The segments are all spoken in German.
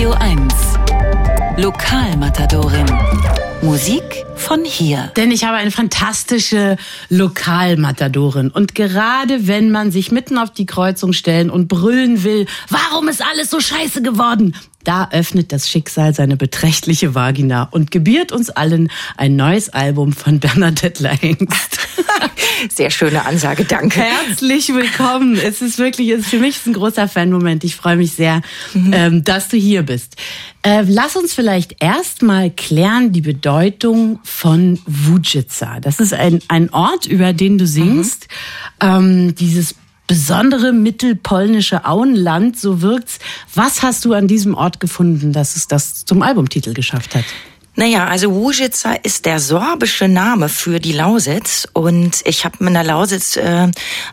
Radio 1. Lokalmatadorin. Musik von hier. Denn ich habe eine fantastische Lokalmatadorin. Und gerade wenn man sich mitten auf die Kreuzung stellen und brüllen will, warum ist alles so scheiße geworden? Da öffnet das Schicksal seine beträchtliche Vagina und gebiert uns allen ein neues Album von Bernadette Langst. Sehr schöne Ansage, danke. Herzlich willkommen. Es ist wirklich, es ist für mich ein großer Fanmoment. Ich freue mich sehr, mhm. ähm, dass du hier bist. Äh, lass uns vielleicht erstmal klären die Bedeutung von Vujica. Das ist ein, ein Ort, über den du singst. Mhm. Ähm, dieses besondere mittelpolnische Auenland, so wirkt's. Was hast du an diesem Ort gefunden, dass es das zum Albumtitel geschafft hat? Naja, also Łużyca ist der sorbische Name für die Lausitz und ich habe in der Lausitz äh,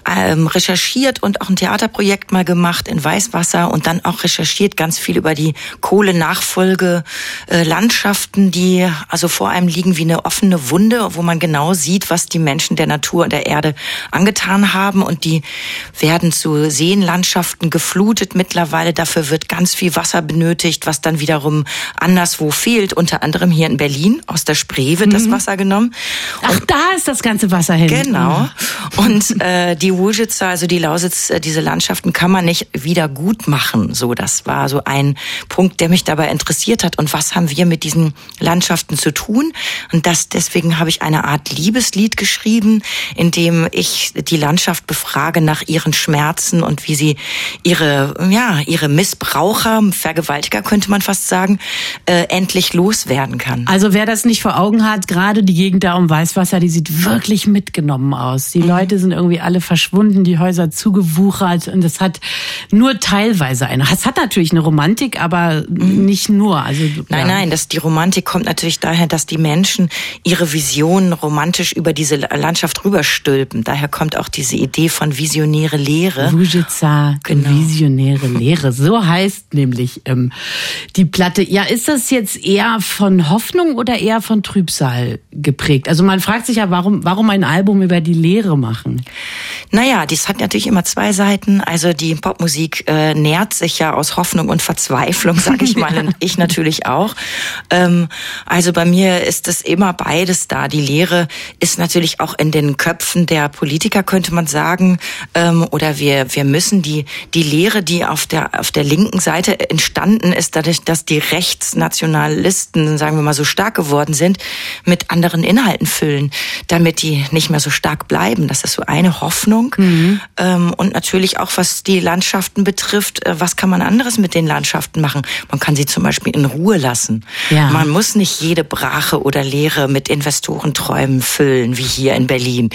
ähm, recherchiert und auch ein Theaterprojekt mal gemacht in Weißwasser und dann auch recherchiert ganz viel über die Kohlenachfolge äh, die also vor einem liegen wie eine offene Wunde, wo man genau sieht, was die Menschen der Natur und der Erde angetan haben und die werden zu Seenlandschaften geflutet mittlerweile. Dafür wird ganz viel Wasser benötigt, was dann wiederum anderswo fehlt, unter anderem hier in Berlin aus der Spree wird mhm. das Wasser genommen. Und Ach, da ist das ganze Wasser hin. Genau. Mhm. Und äh, die Wujitzer, also die Lausitz, äh, diese Landschaften kann man nicht wieder gut machen. So, das war so ein Punkt, der mich dabei interessiert hat. Und was haben wir mit diesen Landschaften zu tun? Und das deswegen habe ich eine Art Liebeslied geschrieben, in dem ich die Landschaft befrage nach ihren Schmerzen und wie sie ihre ja ihre Missbraucher, Vergewaltiger könnte man fast sagen, äh, endlich loswerden werden kann. Also wer das nicht vor Augen hat, gerade die Gegend da um Weißwasser, die sieht wirklich mitgenommen aus. Die mhm. Leute sind irgendwie alle verschwunden, die Häuser zugewuchert und es hat nur teilweise eine. Es hat natürlich eine Romantik, aber mhm. nicht nur. Also nein, ja. nein, das die Romantik kommt natürlich daher, dass die Menschen ihre Visionen romantisch über diese Landschaft rüberstülpen. Daher kommt auch diese Idee von visionäre Lehre. Vujica, genau. visionäre Lehre. So heißt nämlich ähm, die Platte. Ja, ist das jetzt eher von Hoffnung oder eher von Trübsal geprägt? Also man fragt sich ja, warum, warum ein Album über die Lehre machen? Naja, das hat natürlich immer zwei Seiten. Also die Popmusik äh, nährt sich ja aus Hoffnung und Verzweiflung, sage ich mal. und ich natürlich auch. Ähm, also bei mir ist es immer beides da. Die Lehre ist natürlich auch in den Köpfen der Politiker, könnte man sagen. Ähm, oder wir, wir müssen die, die Lehre, die auf der, auf der linken Seite entstanden ist, dadurch, dass die Rechtsnationalisten, sagen wir mal, so stark geworden sind, mit anderen Inhalten füllen, damit die nicht mehr so stark bleiben. Das ist so eine Hoffnung. Mhm. Ähm, und natürlich auch, was die Landschaften betrifft, äh, was kann man anderes mit den Landschaften machen? Man kann sie zum Beispiel in Ruhe lassen. Ja. Man muss nicht jede Brache oder Leere mit Investorenträumen füllen, wie hier in Berlin.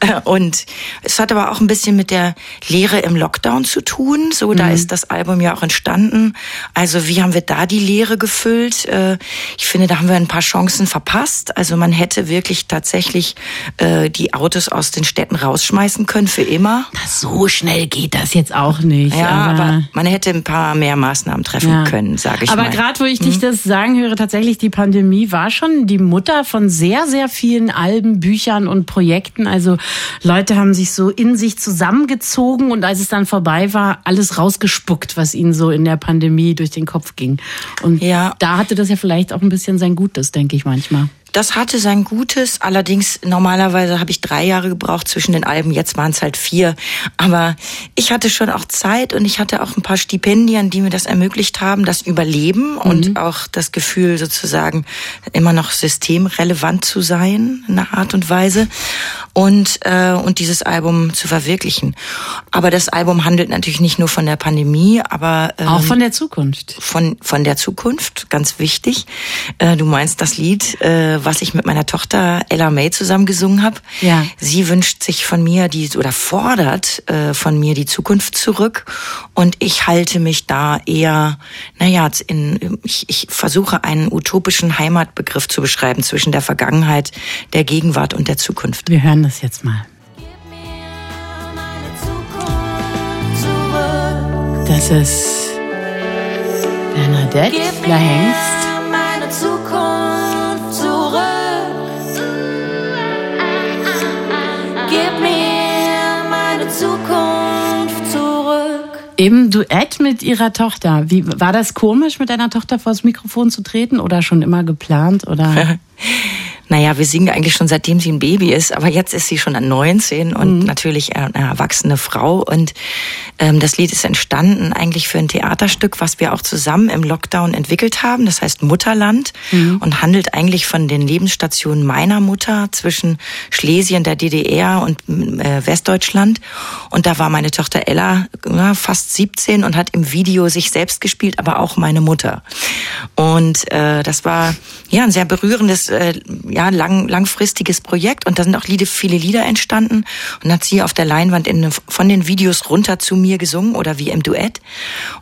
Äh, und es hat aber auch ein bisschen mit der Lehre im Lockdown zu tun. So, da mhm. ist das Album ja auch entstanden. Also wie haben wir da die Lehre gefüllt? Äh, ich finde, da haben wir ein paar Chancen verpasst. Also man hätte wirklich tatsächlich äh, die Autos aus den Städten rausschmeißen können für immer. Das so schnell geht das jetzt auch nicht. Ja, aber, aber man hätte ein paar mehr Maßnahmen treffen ja. können, sage ich aber mal. Aber gerade, wo ich dich hm? das sagen höre, tatsächlich die Pandemie war schon die Mutter von sehr, sehr vielen Alben, Büchern und Projekten. Also Leute haben sich so in sich zusammengezogen und als es dann vorbei war, alles rausgespuckt, was ihnen so in der Pandemie durch den Kopf ging. Und ja. da hatte das ja vielleicht auch ein bisschen sein Gutes, denke ich manchmal. Das hatte sein Gutes. Allerdings, normalerweise habe ich drei Jahre gebraucht zwischen den Alben. Jetzt waren es halt vier. Aber ich hatte schon auch Zeit und ich hatte auch ein paar Stipendien, die mir das ermöglicht haben, das Überleben mhm. und auch das Gefühl sozusagen immer noch systemrelevant zu sein, in einer Art und Weise. Und, äh, und dieses Album zu verwirklichen. Aber das Album handelt natürlich nicht nur von der Pandemie, aber ähm, auch von der Zukunft. Von, von der Zukunft, ganz wichtig. Äh, du meinst das Lied. Äh, was ich mit meiner Tochter Ella May zusammen gesungen habe. Ja. Sie wünscht sich von mir die oder fordert äh, von mir die Zukunft zurück und ich halte mich da eher, naja, in, ich, ich versuche einen utopischen Heimatbegriff zu beschreiben zwischen der Vergangenheit, der Gegenwart und der Zukunft. Wir hören das jetzt mal. Das ist Bernadette Lahengst. Im Duett mit ihrer Tochter. Wie war das komisch, mit deiner Tochter vors Mikrofon zu treten oder schon immer geplant oder? Naja, wir singen eigentlich schon seitdem sie ein Baby ist, aber jetzt ist sie schon 19 und mhm. natürlich eine erwachsene Frau. Und ähm, das Lied ist entstanden eigentlich für ein Theaterstück, was wir auch zusammen im Lockdown entwickelt haben. Das heißt Mutterland mhm. und handelt eigentlich von den Lebensstationen meiner Mutter zwischen Schlesien, der DDR und äh, Westdeutschland. Und da war meine Tochter Ella ja, fast 17 und hat im Video sich selbst gespielt, aber auch meine Mutter. Und äh, das war ja ein sehr berührendes äh, ja, lang, langfristiges Projekt und da sind auch viele Lieder entstanden und hat sie auf der Leinwand in, von den Videos runter zu mir gesungen oder wie im Duett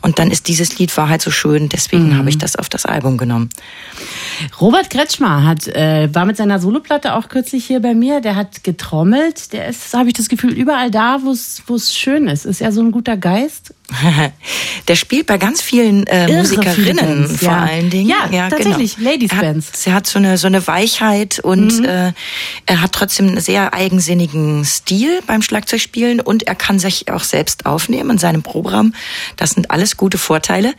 und dann ist dieses Lied war halt so schön, deswegen mhm. habe ich das auf das Album genommen. Robert Kretschmer hat, äh, war mit seiner Soloplatte auch kürzlich hier bei mir, der hat getrommelt, der ist, habe ich das Gefühl, überall da, wo es schön ist. Ist er so ein guter Geist? Der spielt bei ganz vielen äh, Musikerinnen Bands, vor ja. allen Dingen. Ja, ja tatsächlich, genau. Ladies Bands. Er hat so eine so eine Weichheit und mhm. äh, er hat trotzdem einen sehr eigensinnigen Stil beim Schlagzeugspielen und er kann sich auch selbst aufnehmen in seinem Programm. Das sind alles gute Vorteile.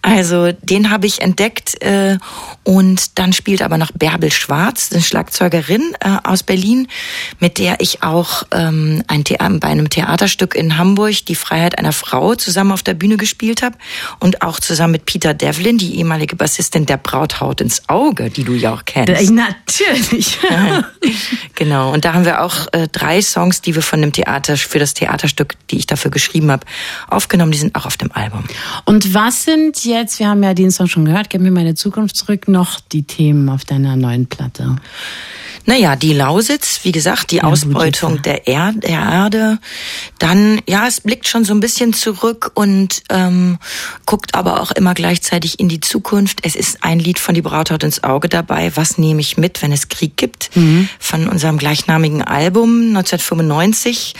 Also den habe ich entdeckt äh, und dann spielt aber noch Bärbel Schwarz, eine Schlagzeugerin äh, aus Berlin, mit der ich auch ähm, ein bei einem Theaterstück in Hamburg die Freiheit einer Frau zusammen zusammen auf der Bühne gespielt habe und auch zusammen mit Peter Devlin, die ehemalige Bassistin der Brauthaut ins Auge, die du ja auch kennst. Natürlich. genau. Und da haben wir auch äh, drei Songs, die wir von dem Theater für das Theaterstück, die ich dafür geschrieben habe, aufgenommen. Die sind auch auf dem Album. Und was sind jetzt? Wir haben ja den Song schon gehört. Gib mir meine Zukunft zurück. Noch die Themen auf deiner neuen Platte. Naja, die Lausitz, wie gesagt, die ja, Ausbeutung der, er der Erde. Dann, ja, es blickt schon so ein bisschen zurück und ähm, guckt aber auch immer gleichzeitig in die Zukunft. Es ist ein Lied von Die Brauthaut ins Auge dabei. Was nehme ich mit, wenn es Krieg gibt? Mhm. Von unserem gleichnamigen Album 1995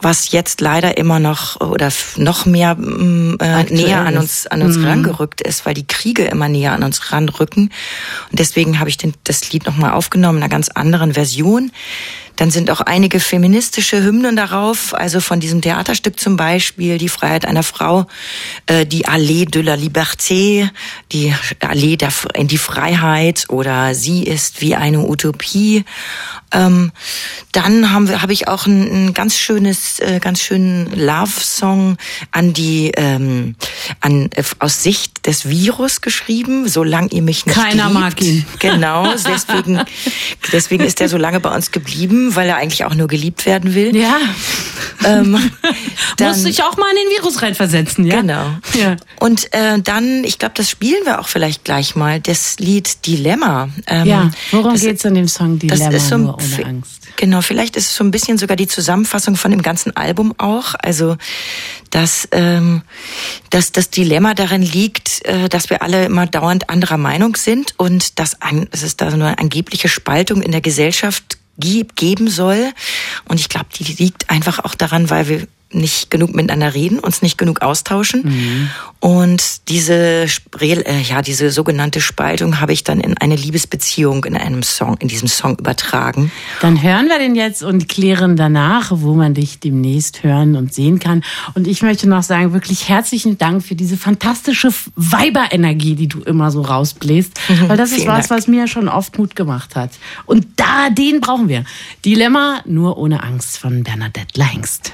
was jetzt leider immer noch oder noch mehr mm, äh, näher an uns an uns mhm. rangerückt ist, weil die Kriege immer näher an uns ranrücken. Und deswegen habe ich den, das Lied nochmal aufgenommen in einer ganz anderen Version. Dann sind auch einige feministische Hymnen darauf, also von diesem Theaterstück zum Beispiel Die Freiheit einer Frau, äh, die Allee de la Liberté, die Allee in die Freiheit oder Sie ist wie eine Utopie. Ähm, dann haben wir, habe ich auch ein, ein ganz schönes, äh, ganz schönen Love-Song an die, ähm, an äh, aus Sicht des Virus geschrieben. Solange ihr mich nicht Keiner liebt. mag ihn. Genau, deswegen, deswegen ist er so lange bei uns geblieben, weil er eigentlich auch nur geliebt werden will. Ja. Ähm, dann, Muss ich auch mal in den Virus reinversetzen, ja? Genau. Ja. Und äh, dann, ich glaube, das spielen wir auch vielleicht gleich mal, das Lied Dilemma. Ähm, ja, worum geht's in dem Song Dilemma? Das ist so, ohne Angst. Genau, vielleicht ist es so ein bisschen sogar die Zusammenfassung von dem ganzen Album auch. Also, dass, ähm, dass das Dilemma darin liegt, äh, dass wir alle immer dauernd anderer Meinung sind und dass, ein, dass es da so eine angebliche Spaltung in der Gesellschaft geben soll. Und ich glaube, die liegt einfach auch daran, weil wir nicht genug miteinander reden, uns nicht genug austauschen. Mhm. Und diese, äh, ja, diese sogenannte Spaltung habe ich dann in eine Liebesbeziehung in einem Song, in diesem Song übertragen. Dann hören wir den jetzt und klären danach, wo man dich demnächst hören und sehen kann. Und ich möchte noch sagen, wirklich herzlichen Dank für diese fantastische Weiberenergie, die du immer so rausbläst. Weil das ist was, Dank. was mir schon oft Mut gemacht hat. Und da, den brauchen wir. Dilemma nur ohne Angst von Bernadette Langst.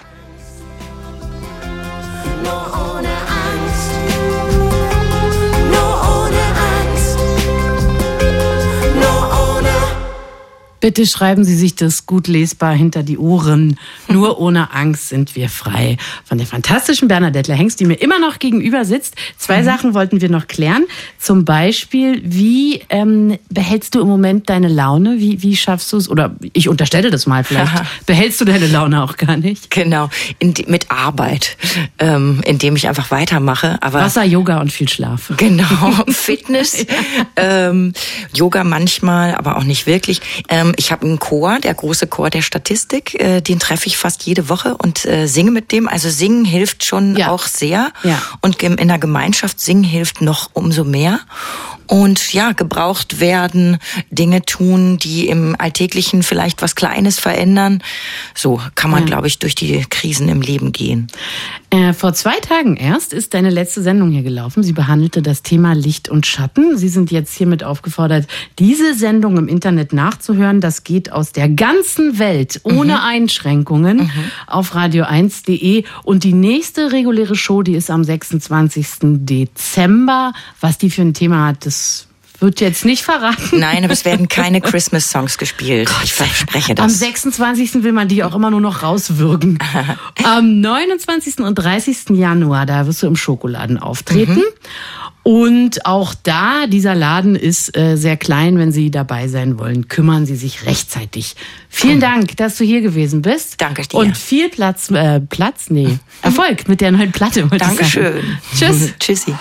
Bitte schreiben Sie sich das gut lesbar hinter die Ohren. Nur ohne Angst sind wir frei. Von der fantastischen Bernadette Hengst, die mir immer noch gegenüber sitzt. Zwei mhm. Sachen wollten wir noch klären. Zum Beispiel, wie ähm, behältst du im Moment deine Laune? Wie, wie schaffst du es? Oder ich unterstelle das mal vielleicht. behältst du deine Laune auch gar nicht? Genau, in, mit Arbeit, ähm, indem ich einfach weitermache. Aber Wasser, Yoga und viel Schlaf. Genau, Fitness, ähm, Yoga manchmal, aber auch nicht wirklich. Ähm, ich habe einen Chor, der große Chor der Statistik, äh, den treffe ich fast jede Woche und äh, singe mit dem. Also singen hilft schon ja. auch sehr. Ja. Und in der Gemeinschaft singen hilft noch umso mehr und ja, gebraucht werden, Dinge tun, die im Alltäglichen vielleicht was Kleines verändern. So kann man, ja. glaube ich, durch die Krisen im Leben gehen. Äh, vor zwei Tagen erst ist deine letzte Sendung hier gelaufen. Sie behandelte das Thema Licht und Schatten. Sie sind jetzt hiermit aufgefordert, diese Sendung im Internet nachzuhören. Das geht aus der ganzen Welt ohne mhm. Einschränkungen mhm. auf radio1.de. Und die nächste reguläre Show, die ist am 26. Dezember. Was die für ein Thema hat, das wird jetzt nicht verraten. Nein, aber es werden keine Christmas-Songs gespielt. Gott, ich verspreche das. Am 26. will man die auch immer nur noch rauswürgen. Am 29. und 30. Januar, da wirst du im Schokoladen auftreten. Mhm. Und auch da, dieser Laden ist äh, sehr klein. Wenn Sie dabei sein wollen, kümmern Sie sich rechtzeitig. Vielen Dank, dass du hier gewesen bist. Danke dir. Und viel Platz, äh, Platz, nee, Erfolg mit der neuen Platte. Dankeschön. Tschüss. Tschüssi.